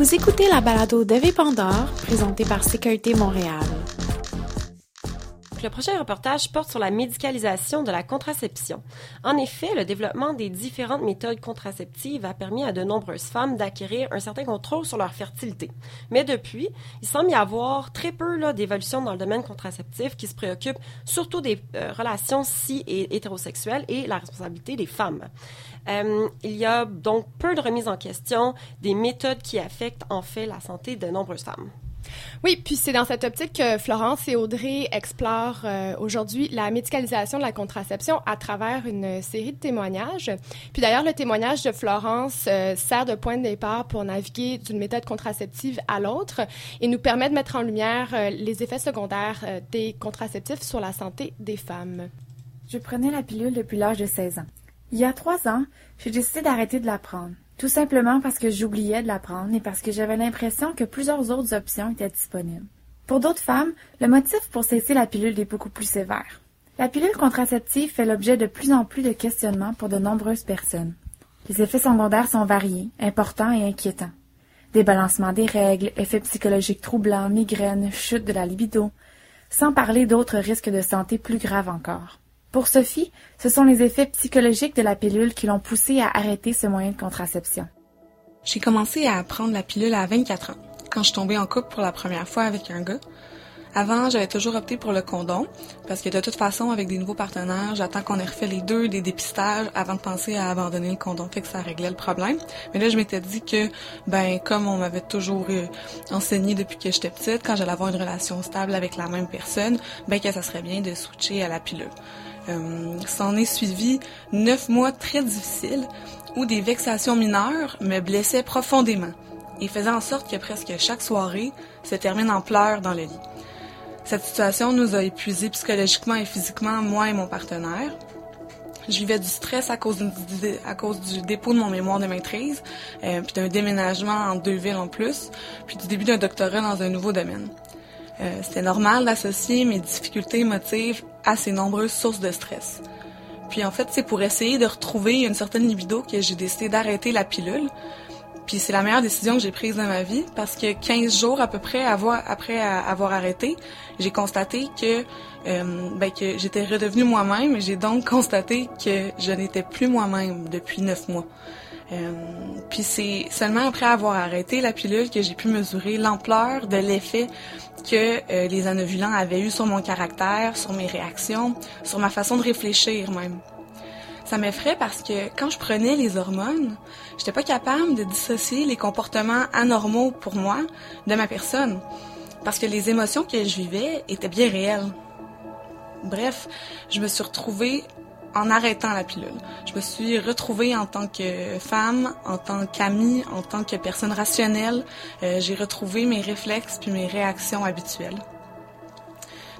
Vous écoutez la balado d'Eve Pandore, présentée par Sécurité Montréal. Le prochain reportage porte sur la médicalisation de la contraception. En effet, le développement des différentes méthodes contraceptives a permis à de nombreuses femmes d'acquérir un certain contrôle sur leur fertilité. Mais depuis, il semble y avoir très peu d'évolution dans le domaine contraceptif qui se préoccupe surtout des euh, relations si et hétérosexuelles et la responsabilité des femmes. Euh, il y a donc peu de remise en question des méthodes qui affectent en fait la santé de nombreuses femmes. Oui, puis c'est dans cette optique que Florence et Audrey explorent euh, aujourd'hui la médicalisation de la contraception à travers une série de témoignages. Puis d'ailleurs, le témoignage de Florence euh, sert de point de départ pour naviguer d'une méthode contraceptive à l'autre et nous permet de mettre en lumière euh, les effets secondaires des contraceptifs sur la santé des femmes. Je prenais la pilule depuis l'âge de 16 ans. Il y a trois ans, j'ai décidé d'arrêter de la prendre. Tout simplement parce que j'oubliais de la prendre et parce que j'avais l'impression que plusieurs autres options étaient disponibles. Pour d'autres femmes, le motif pour cesser la pilule est beaucoup plus sévère. La pilule contraceptive fait l'objet de plus en plus de questionnements pour de nombreuses personnes. Les effets secondaires sont variés, importants et inquiétants. Débalancement des règles, effets psychologiques troublants, migraines, chute de la libido, sans parler d'autres risques de santé plus graves encore. Pour Sophie, ce sont les effets psychologiques de la pilule qui l'ont poussée à arrêter ce moyen de contraception. J'ai commencé à prendre la pilule à 24 ans, quand je suis en couple pour la première fois avec un gars. Avant, j'avais toujours opté pour le condom, parce que de toute façon, avec des nouveaux partenaires, j'attends qu'on ait refait les deux, des dépistages, avant de penser à abandonner le condom, fait que ça réglait le problème. Mais là, je m'étais dit que, ben, comme on m'avait toujours euh, enseigné depuis que j'étais petite, quand j'allais avoir une relation stable avec la même personne, ben, que ça serait bien de switcher à la pilule. Euh, s'en est suivi neuf mois très difficiles où des vexations mineures me blessaient profondément et faisaient en sorte que presque chaque soirée se termine en pleurs dans le lit. Cette situation nous a épuisés psychologiquement et physiquement, moi et mon partenaire. Je vivais du stress à cause du, dépôt de mon mémoire de maîtrise, euh, puis d'un déménagement en deux villes en plus, puis du début d'un doctorat dans un nouveau domaine. Euh, C'était normal d'associer mes difficultés émotives à ces nombreuses sources de stress. Puis en fait, c'est pour essayer de retrouver une certaine libido que j'ai décidé d'arrêter la pilule. Puis c'est la meilleure décision que j'ai prise dans ma vie parce que 15 jours à peu près après avoir arrêté, j'ai constaté que euh, ben, que j'étais redevenue moi-même et j'ai donc constaté que je n'étais plus moi-même depuis neuf mois. Euh, puis c'est seulement après avoir arrêté la pilule que j'ai pu mesurer l'ampleur de l'effet que euh, les anovulants avaient eu sur mon caractère, sur mes réactions, sur ma façon de réfléchir même. Ça m'effraie parce que quand je prenais les hormones, j'étais pas capable de dissocier les comportements anormaux pour moi de ma personne. Parce que les émotions que je vivais étaient bien réelles. Bref, je me suis retrouvée en arrêtant la pilule. Je me suis retrouvée en tant que femme, en tant qu'amie, en tant que personne rationnelle. Euh, j'ai retrouvé mes réflexes puis mes réactions habituelles.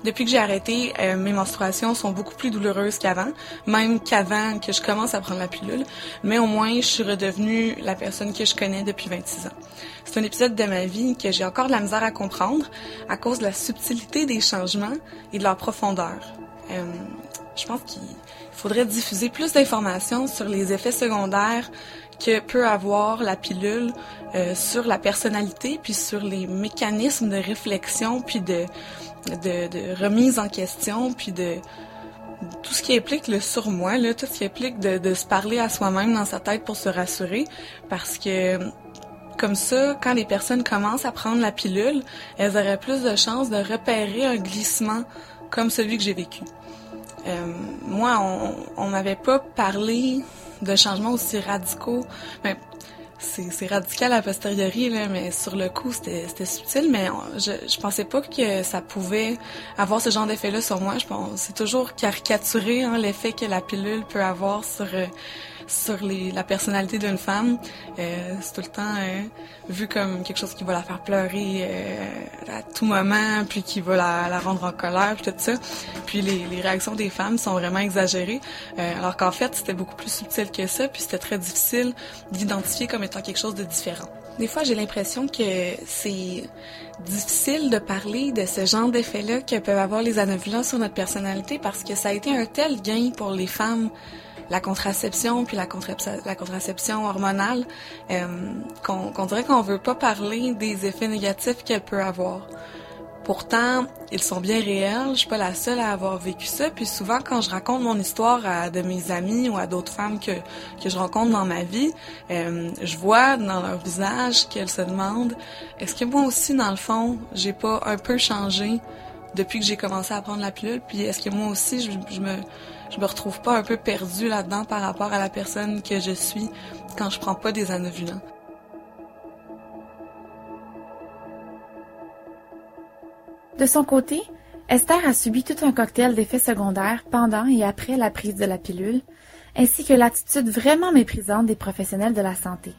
Depuis que j'ai arrêté, euh, mes menstruations sont beaucoup plus douloureuses qu'avant, même qu'avant que je commence à prendre la pilule, mais au moins je suis redevenue la personne que je connais depuis 26 ans. C'est un épisode de ma vie que j'ai encore de la misère à comprendre à cause de la subtilité des changements et de leur profondeur. Euh, je pense qu'il faudrait diffuser plus d'informations sur les effets secondaires que peut avoir la pilule euh, sur la personnalité, puis sur les mécanismes de réflexion, puis de, de, de remise en question, puis de tout ce qui implique le surmoi, là, tout ce qui implique de, de se parler à soi-même dans sa tête pour se rassurer, parce que comme ça, quand les personnes commencent à prendre la pilule, elles auraient plus de chances de repérer un glissement comme celui que j'ai vécu. Euh, moi, on, m'avait pas parlé de changements aussi radicaux. Ben, c'est radical a posteriori, là, mais sur le coup, c'était subtil, mais je, je pensais pas que ça pouvait avoir ce genre d'effet-là sur moi. Je pense c'est toujours caricaturé hein, l'effet que la pilule peut avoir sur euh, sur les, la personnalité d'une femme. Euh, c'est tout le temps euh, vu comme quelque chose qui va la faire pleurer euh, à tout moment, puis qui va la, la, rendre en colère, puis tout ça. Puis les, les réactions des femmes sont vraiment exagérées, euh, alors qu'en fait, c'était beaucoup plus subtil que ça, puis c'était très difficile d'identifier comme étant quelque chose de différent. Des fois, j'ai l'impression que c'est difficile de parler de ce genre d'effet-là que peuvent avoir les anovulants sur notre personnalité parce que ça a été un tel gain pour les femmes la contraception puis la, contraception hormonale, euh, qu'on dirait qu'on veut pas parler des effets négatifs qu'elle peut avoir. Pourtant, ils sont bien réels. Je suis pas la seule à avoir vécu ça. Puis souvent, quand je raconte mon histoire à de mes amis ou à d'autres femmes que, que je rencontre dans ma vie, euh, je vois dans leur visage qu'elles se demandent est-ce que moi aussi, dans le fond, j'ai pas un peu changé depuis que j'ai commencé à prendre la pilule? Puis est-ce que moi aussi, je, je me je me retrouve pas un peu perdue là-dedans par rapport à la personne que je suis quand je prends pas des anovulants De son côté, Esther a subi tout un cocktail d'effets secondaires pendant et après la prise de la pilule, ainsi que l'attitude vraiment méprisante des professionnels de la santé.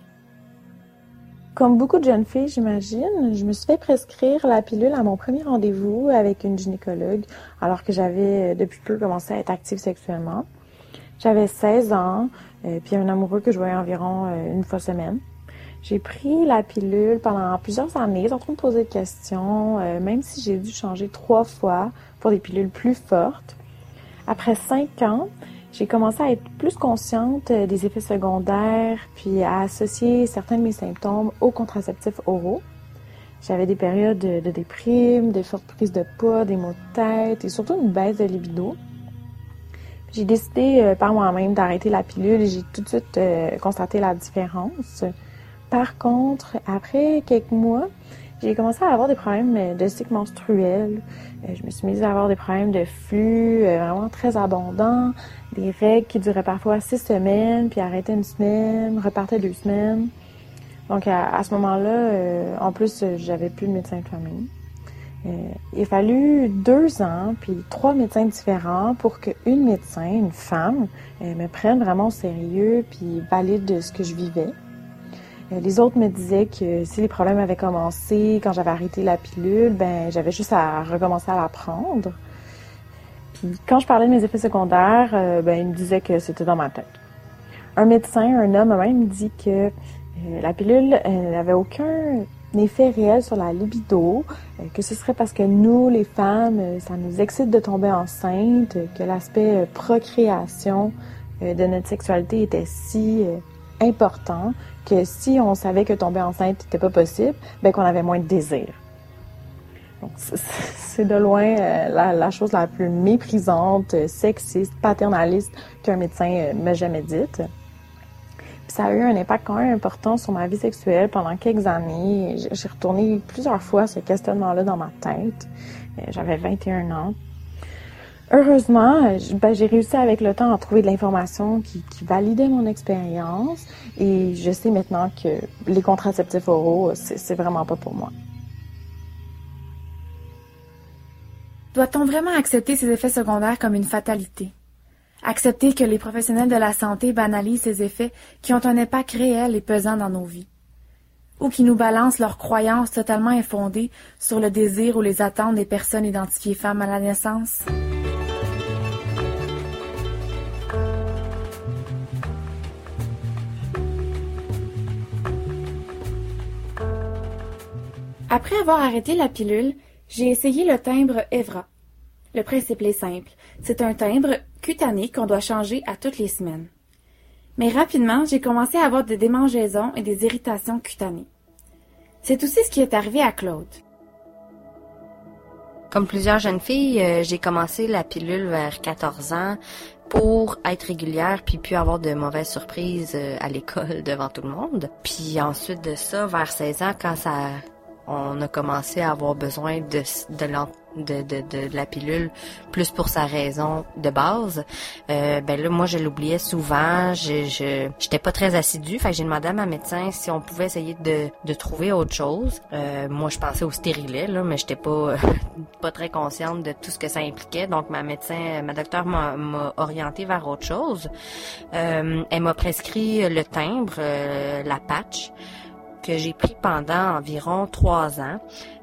Comme beaucoup de jeunes filles, j'imagine, je me suis fait prescrire la pilule à mon premier rendez-vous avec une gynécologue, alors que j'avais euh, depuis peu commencé à être active sexuellement. J'avais 16 ans, euh, puis un amoureux que je voyais environ euh, une fois semaine. J'ai pris la pilule pendant plusieurs années sans trop me poser de questions, même si j'ai dû changer trois fois pour des pilules plus fortes. Après cinq ans, j'ai commencé à être plus consciente euh, des effets secondaires, puis à associer certains de mes symptômes aux contraceptifs oraux. J'avais des périodes de, déprime, des fortes prises de poids, des maux de tête et surtout une baisse de libido. J'ai décidé euh, par moi-même d'arrêter la pilule et j'ai tout de suite constaté la différence. Par contre, après quelques mois, j'ai commencé à avoir des problèmes de cycle menstruel. Euh, je me suis mise à avoir des problèmes de flux euh, vraiment très abondants, des règles qui duraient parfois six semaines, puis arrêtaient une semaine, repartaient deux semaines. Donc à, ce moment-là, euh, en plus, j'avais plus de médecin de famille. il a fallu deux ans, puis trois médecins différents pour qu'une médecin, une femme, me prenne vraiment au sérieux, puis valide ce que je vivais. Euh, les autres me disaient que si les problèmes avaient commencé quand j'avais arrêté la pilule, ben j'avais juste à recommencer à la prendre. Puis quand je parlais de mes effets secondaires, euh, ben ils me disaient que c'était dans ma tête. Un médecin, un homme, même dit que euh, la pilule n'avait aucun effet réel sur la libido, que ce serait parce que nous, les femmes, ça nous excite de tomber enceinte, que l'aspect procréation de notre sexualité était si important que si on savait que tomber enceinte n'était pas possible, ben qu'on avait moins de désir. C'est de loin euh, la, chose la plus méprisante, sexiste, paternaliste qu'un médecin euh, m'a jamais dite. ça a eu un impact quand même important sur ma vie sexuelle pendant quelques années. J'ai retourné plusieurs fois ce questionnement-là dans ma tête. Euh, j'avais 21 ans. Heureusement, ben, j'ai réussi avec le temps à trouver de l'information qui, validait mon expérience et je sais maintenant que les contraceptifs oraux, c'est vraiment pas pour moi. Doit-on vraiment accepter ces effets secondaires comme une fatalité? Accepter que les professionnels de la santé banalisent ces effets qui ont un impact réel et pesant dans nos vies? Ou qui nous balancent leurs croyances totalement infondées sur le désir ou les attentes des personnes identifiées femmes à la naissance? Après avoir arrêté la pilule, j'ai essayé le timbre Evra. Le principe est simple. C'est un timbre cutané qu'on doit changer à toutes les semaines. Mais rapidement, j'ai commencé à avoir des démangeaisons et des irritations cutanées. C'est aussi ce qui est arrivé à Claude. Comme plusieurs jeunes filles, euh, j'ai commencé la pilule vers 14 ans pour être régulière puis puis avoir de mauvaises surprises euh, à l'école devant tout le monde. Puis ensuite de ça, vers 16 ans, quand ça on a commencé à avoir besoin de, de, la pilule plus pour sa raison de base. Euh, ben là, moi, je l'oubliais souvent. Je j'étais pas très assidue. Fait que j'ai demandé à ma médecin si on pouvait essayer de, trouver autre chose. Euh, moi, je pensais au stérilet, là, mais j'étais pas pas très consciente de tout ce que ça impliquait. Donc, ma médecin, ma docteur m'a orientée vers autre chose. Euh, elle m'a prescrit le timbre, la patch que j'ai pris pendant environ trois ans.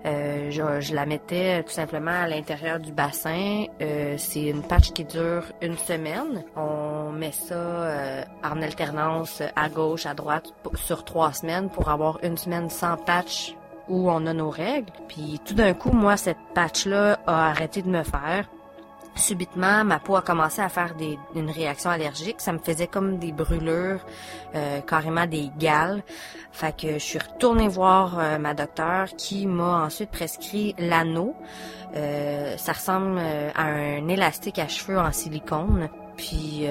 Euh, je, la mettais tout simplement à l'intérieur du bassin. Euh, c'est une patch qui dure une semaine. On met ça euh, en alternance à gauche, à droite sur trois semaines pour avoir une semaine sans patch où on a nos règles. Puis tout d'un coup, moi, cette patch-là a arrêté de me faire. Subitement, ma peau a commencé à faire des, une réaction allergique. Ça me faisait comme des brûlures, euh, carrément des gales. Fait que je suis retournée voir euh, ma docteure qui m'a ensuite prescrit l'anneau. Euh, ça ressemble à un élastique à cheveux en silicone. Puis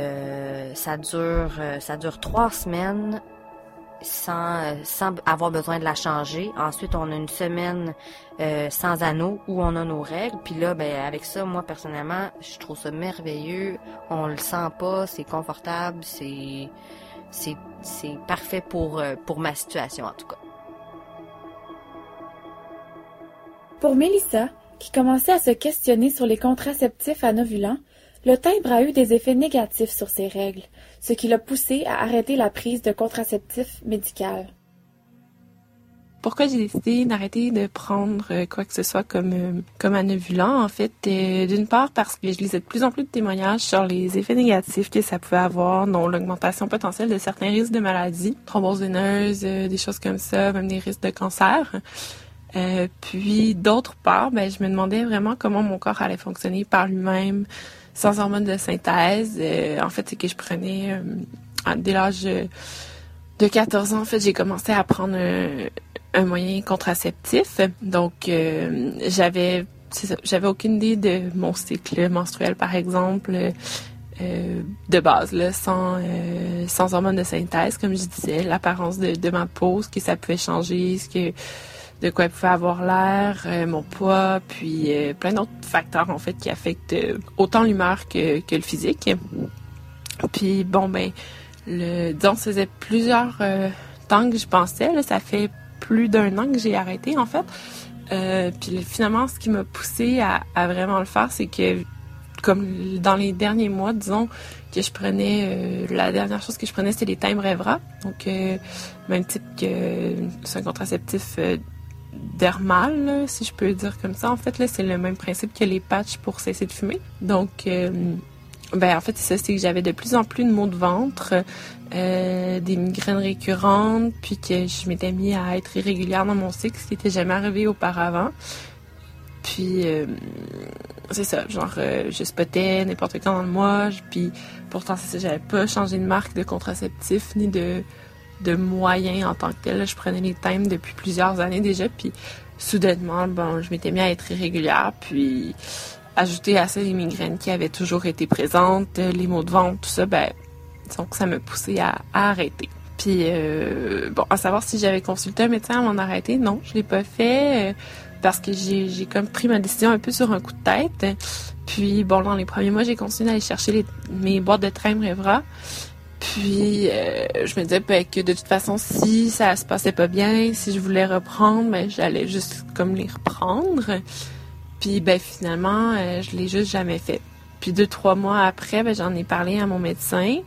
ça dure ça dure trois semaines sans, sans avoir besoin de la changer. Ensuite, on a une semaine euh, sans anneau où on a nos règles. Puis là, ben avec ça, moi personnellement, je trouve ça merveilleux. On le sent pas, c'est confortable, c'est c'est c'est parfait pour euh, pour ma situation en tout cas. Pour Mélissa, qui commençait à se questionner sur les contraceptifs anovulants, le timbre a eu des effets négatifs sur ses règles, ce qui l'a poussé à arrêter la prise de contraceptifs médicaux. Pourquoi j'ai décidé d'arrêter de prendre euh, quoi que ce soit comme euh, comme anevulant en fait? Euh, d'une part parce que je lisais de plus en plus de témoignages sur les effets négatifs que ça pouvait avoir dont l'augmentation potentielle de certains risques de maladies, thrombose des choses comme ça, même des risques de cancer. puis d'autre part, ben je me demandais vraiment comment mon corps allait fonctionner par lui-même sans hormones de synthèse. en fait, c'est que je prenais dès l'âge de 14 ans, en fait, j'ai commencé à prendre un, moyen contraceptif. Donc, euh, j'avais j'avais aucune idée de mon cycle menstruel, par exemple, euh, de base, là, sans, euh, sans hormones de synthèse, comme je disais, l'apparence de, de, ma peau, ce que ça pouvait changer, ce que de quoi elle pouvait avoir l'air, mon poids, puis plein d'autres facteurs en fait qui affectent autant l'humeur que, que le physique. Puis bon ben le, disons, ça faisait plusieurs euh, temps que je pensais. Ça fait plus d'un an que j'ai arrêté, en fait. Euh, puis finalement, ce qui m'a poussé à, vraiment le faire, c'est que, comme dans les derniers mois, disons, que je prenais, euh, la dernière chose que je prenais, c'était les timbres Evra. Donc, même type que c'est un contraceptif dermal, si je peux dire comme ça. En fait, là, c'est le même principe que les patchs pour cesser de fumer. Donc, ben en fait c'est ça, c'est que j'avais de plus en plus de maux de ventre, euh, des migraines récurrentes, puis que je m'étais mis à être irrégulière dans mon cycle, ce qui n'était jamais arrivé auparavant. Puis euh, c'est ça, genre euh, je spotais n'importe quand dans le mois, puis pourtant c'est ça, j'avais pas changé de marque de contraceptif ni de de moyens en tant que tel. Je prenais les thèmes depuis plusieurs années déjà, puis soudainement, bon, je m'étais mis à être irrégulière, puis ajouter à ça les migraines qui avaient toujours été présentes, euh, les maux de ventre, tout ça, ben, donc ça me poussait à, arrêter. Puis, euh, bon, à savoir si j'avais consulté un médecin avant d'arrêter, non, je l'ai pas fait euh, parce que j'ai comme pris ma décision un peu sur un coup de tête. Puis, bon, dans les premiers mois, j'ai continué d'aller chercher mes boîtes de train Evra. Puis, je me disais ben, que de toute façon, si ça se passait pas bien, si je voulais reprendre, ben, j'allais juste comme les reprendre. Puis ben finalement, euh, je l'ai juste jamais fait. Puis deux, trois mois après, ben, j'en ai parlé à mon médecin.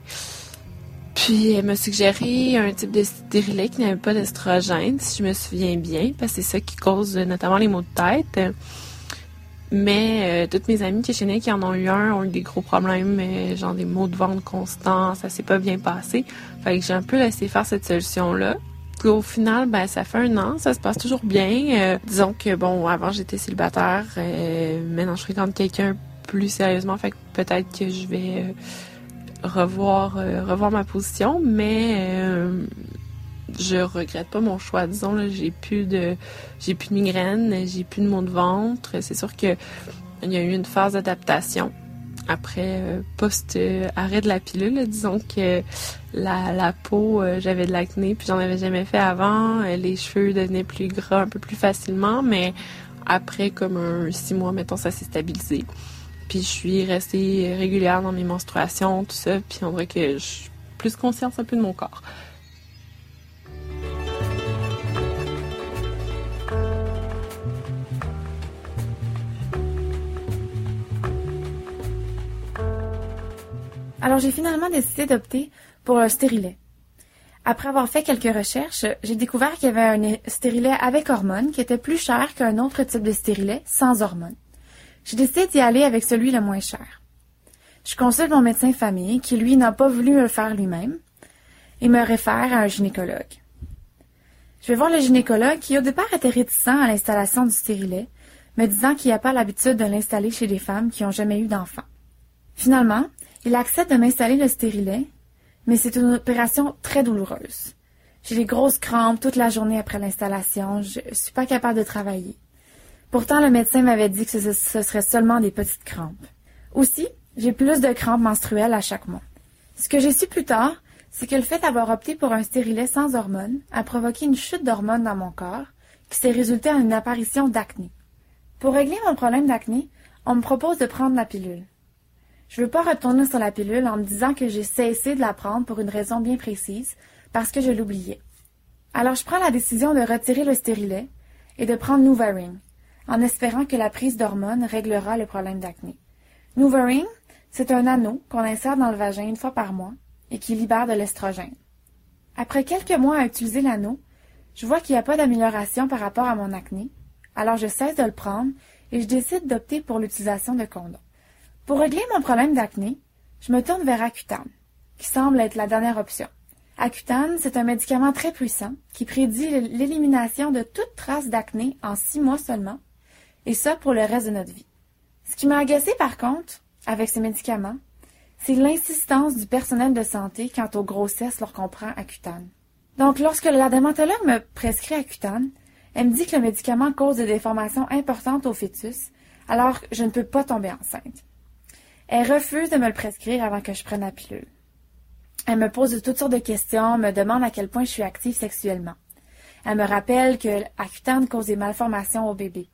Puis elle m'a suggéré un type de stérilet qui n'avait pas d'estrogène, si je me souviens bien, parce que c'est ça qui cause notamment les maux de tête. Mais euh, toutes mes amies qui chez qui en ont eu un ont eu des gros problèmes, euh, genre des maux de ventre constants, ça s'est pas bien passé. Fait que j'ai un peu laissé faire cette solution-là au final, ben ça fait un an, ça se passe toujours bien. Euh, disons que bon, avant j'étais célibataire, euh, maintenant je fréquente quelqu'un plus sérieusement, fait que peut-être que je vais euh, revoir revoir ma position, mais je regrette pas mon choix. Disons là, j'ai plus de j'ai plus j'ai plus de maux de ventre. C'est sûr que il y a eu une phase d'adaptation après euh, post-arrêt de la pilule. Disons que la, peau, euh, j'avais de l'acné, puis j'en avais jamais fait avant. Euh, les cheveux devenaient plus gras un peu plus facilement, mais après comme un six mois, mettons, ça s'est stabilisé. Puis je suis restée régulière dans mes menstruations, tout ça, puis on dirait que je suis plus consciente un peu de mon corps. Alors j'ai finalement décidé d'opter pour un stérilet. Après avoir fait quelques recherches, j'ai découvert qu'il y avait un stérilet avec hormones qui était plus cher qu'un autre type de stérilet sans hormones. J'ai décidé d'y aller avec celui le moins cher. Je consulte mon médecin famille qui, lui, n'a pas voulu le faire lui-même et me réfère à un gynécologue. Je vais voir le gynécologue qui, au départ, était réticent à l'installation du stérilet, me disant qu'il n'y a pas l'habitude de l'installer chez des femmes qui n'ont jamais eu d'enfants. Finalement, il accepte de m'installer le stérilet, mais c'est une opération très douloureuse. J'ai des grosses crampes toute la journée après l'installation, je suis pas capable de travailler. Pourtant, le médecin m'avait dit que ce, ce serait seulement des petites crampes. Aussi, j'ai plus de crampes menstruelles à chaque mois. Ce que j'ai su plus tard, c'est que le fait d'avoir opté pour un stérilet sans hormones a provoqué une chute d'hormones dans mon corps, qui s'est résultée en une apparition d'acné. Pour régler mon problème d'acné, on me propose de prendre la pilule. Je veux pas retourner sur la pilule en me disant que j'ai cessé de la prendre pour une raison bien précise, parce que je l'oubliais. Alors je prends la décision de retirer le stérilet et de prendre Nuvaring, en espérant que la prise d'hormones réglera le problème d'acné. Nuvaring, c'est un anneau qu'on insère dans le vagin une fois par mois et qui libère de l'estrogène. Après quelques mois à utiliser l'anneau, je vois qu'il n'y a pas d'amélioration par rapport à mon acné, alors je cesse de le prendre et je décide d'opter pour l'utilisation de condoms. Pour régler mon problème d'acné, je me tourne vers Accutane, qui semble être la dernière option. Accutane, c'est un médicament très puissant qui prédit l'élimination de toute trace d'acné en six mois seulement, et ça pour le reste de notre vie. Ce qui m'a agacé par contre, avec ces médicaments, c'est l'insistance du personnel de santé quant aux grossesses lorsqu'on prend Accutane. Donc, lorsque la dermatologue me prescrit Accutane, elle me dit que le médicament cause des déformations importantes au fœtus, alors je ne peux pas tomber enceinte. Elle refuse de me le prescrire avant que je prenne la pilule. Elle me pose toutes sortes de questions, me demande à quel point je suis active sexuellement. Elle me rappelle que Accutane cause des malformations au bébé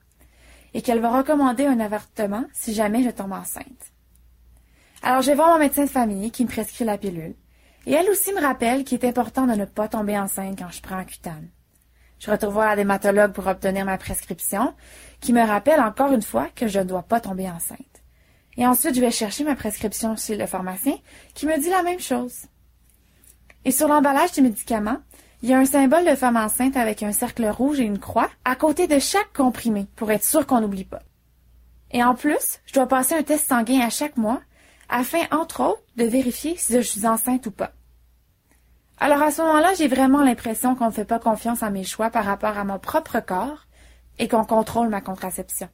et qu'elle va recommander un avortement si jamais je tombe enceinte. Alors je vais voir mon médecin de famille qui me prescrit la pilule. Et elle aussi me rappelle qu'il est important de ne pas tomber enceinte quand je prends Accutane. Je retourne voir la dématologue pour obtenir ma prescription, qui me rappelle encore une fois que je ne dois pas tomber enceinte. Et ensuite, je vais chercher ma prescription chez le pharmacien, qui me dit la même chose. Et sur l'emballage du médicament, il y a un symbole de femme enceinte avec un cercle rouge et une croix à côté de chaque comprimé pour être sûr qu'on n'oublie pas. Et en plus, je dois passer un test sanguin à chaque mois afin, entre autres, de vérifier si je suis enceinte ou pas. Alors à ce moment-là, j'ai vraiment l'impression qu'on ne fait pas confiance à mes choix par rapport à mon propre corps et qu'on contrôle ma contraception.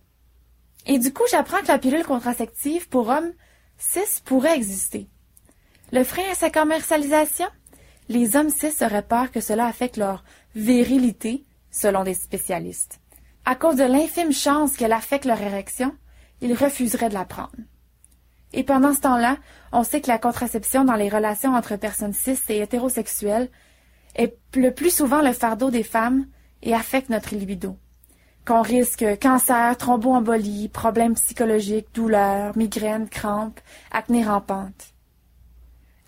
Et du coup, j'apprends que la pilule contraceptive pour hommes cis pourrait exister. Le frein à sa commercialisation? Les hommes cis auraient peur que cela affecte leur virilité, selon des spécialistes. À cause de l'infime chance qu'elle affecte leur érection, ils refuseraient de la prendre. Et pendant ce temps-là, on sait que la contraception dans les relations entre personnes cis et hétérosexuelles est le plus souvent le fardeau des femmes et affecte notre libido. Qu'on risque cancer, thromboembolie, problèmes psychologiques, douleurs, migraines, crampes, acné rampante.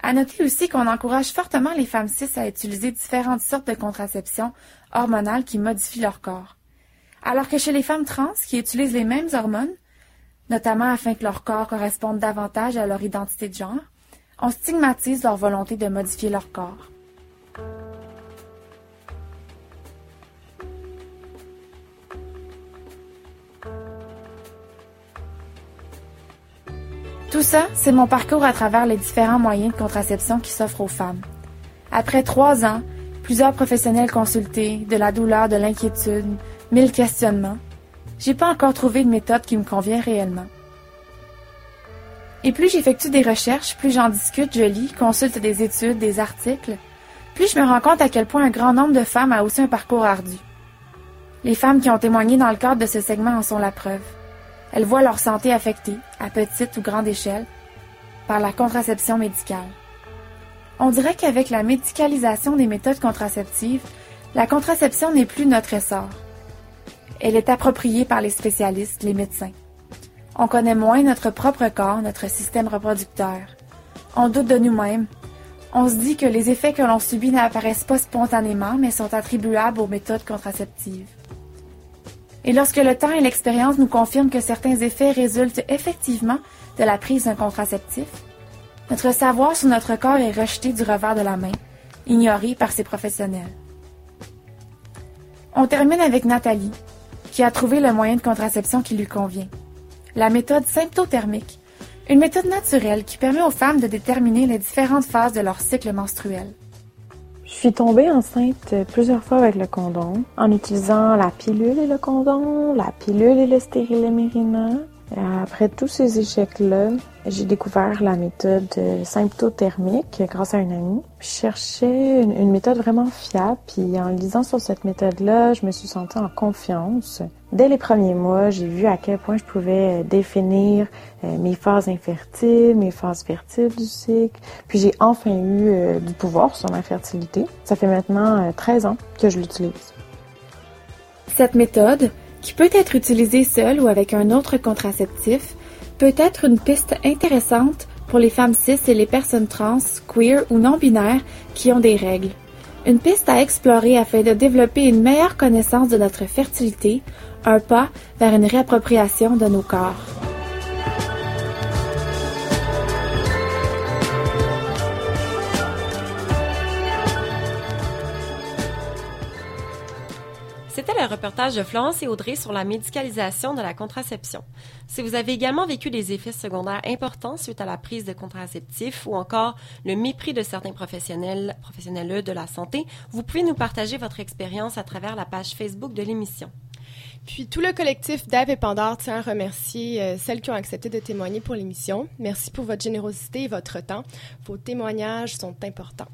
À noter aussi qu'on encourage fortement les femmes cis à utiliser différentes sortes de contraception hormonales qui modifient leur corps. Alors que chez les femmes trans qui utilisent les mêmes hormones, notamment afin que leur corps corresponde davantage à leur identité de genre, on stigmatise leur volonté de modifier leur corps. Tout ça, c'est mon parcours à travers les différents moyens de contraception qui s'offrent aux femmes. Après trois ans, plusieurs professionnels consultés, de la douleur, de l'inquiétude, mille questionnements, j'ai pas encore trouvé de méthode qui me convient réellement. Et plus j'effectue des recherches, plus j'en discute, je lis, consulte des études, des articles, plus je me rends compte à quel point un grand nombre de femmes a aussi un parcours ardu. Les femmes qui ont témoigné dans le cadre de ce segment en sont la preuve. Elles voient leur santé affectée, à petite ou grande échelle, par la contraception médicale. On dirait qu'avec la médicalisation des méthodes contraceptives, la contraception n'est plus notre essor. Elle est appropriée par les spécialistes, les médecins. On connaît moins notre propre corps, notre système reproducteur. On doute de nous-mêmes. On se dit que les effets que l'on subit n'apparaissent pas spontanément, mais sont attribuables aux méthodes contraceptives. Et lorsque le temps et l'expérience nous confirment que certains effets résultent effectivement de la prise d'un contraceptif, notre savoir sur notre corps est rejeté du revers de la main, ignoré par ses professionnels. On termine avec Nathalie, qui a trouvé le moyen de contraception qui lui convient. La méthode symptothermique, une méthode naturelle qui permet aux femmes de déterminer les différentes phases de leur cycle menstruel. Je suis tombée enceinte plusieurs fois avec le condom, en utilisant la pilule et le condom, la pilule et le stérilet Mérina. Après tous ces échecs-là, j'ai découvert la méthode symptothermique grâce à une amie. Je cherchais une, méthode vraiment fiable, puis en lisant sur cette méthode-là, je me suis sentie en confiance. Dès les premiers mois, j'ai vu à quel point je pouvais définir euh, mes phases infertiles, mes phases fertiles du cycle, puis j'ai enfin eu euh, du pouvoir sur ma fertilité. Ça fait maintenant 13 euh, ans que je l'utilise. Cette méthode, qui peut être utilisé seul ou avec un autre contraceptif, peut être une piste intéressante pour les femmes cis et les personnes trans, queer ou non binaires qui ont des règles. Une piste à explorer afin de développer une meilleure connaissance de notre fertilité, un pas vers une réappropriation de nos corps. C'était le reportage de Florence et Audrey sur la médicalisation de la contraception. Si vous avez également vécu des effets secondaires importants suite à la prise de contraceptifs ou encore le mépris de certains professionnels, professionnels de la santé, vous pouvez nous partager votre expérience à travers la page Facebook de l'émission. Puis tout le collectif Dave et Pandore tient à remercier euh, celles qui ont accepté de témoigner pour l'émission. Merci pour votre générosité et votre temps. Vos témoignages sont importants.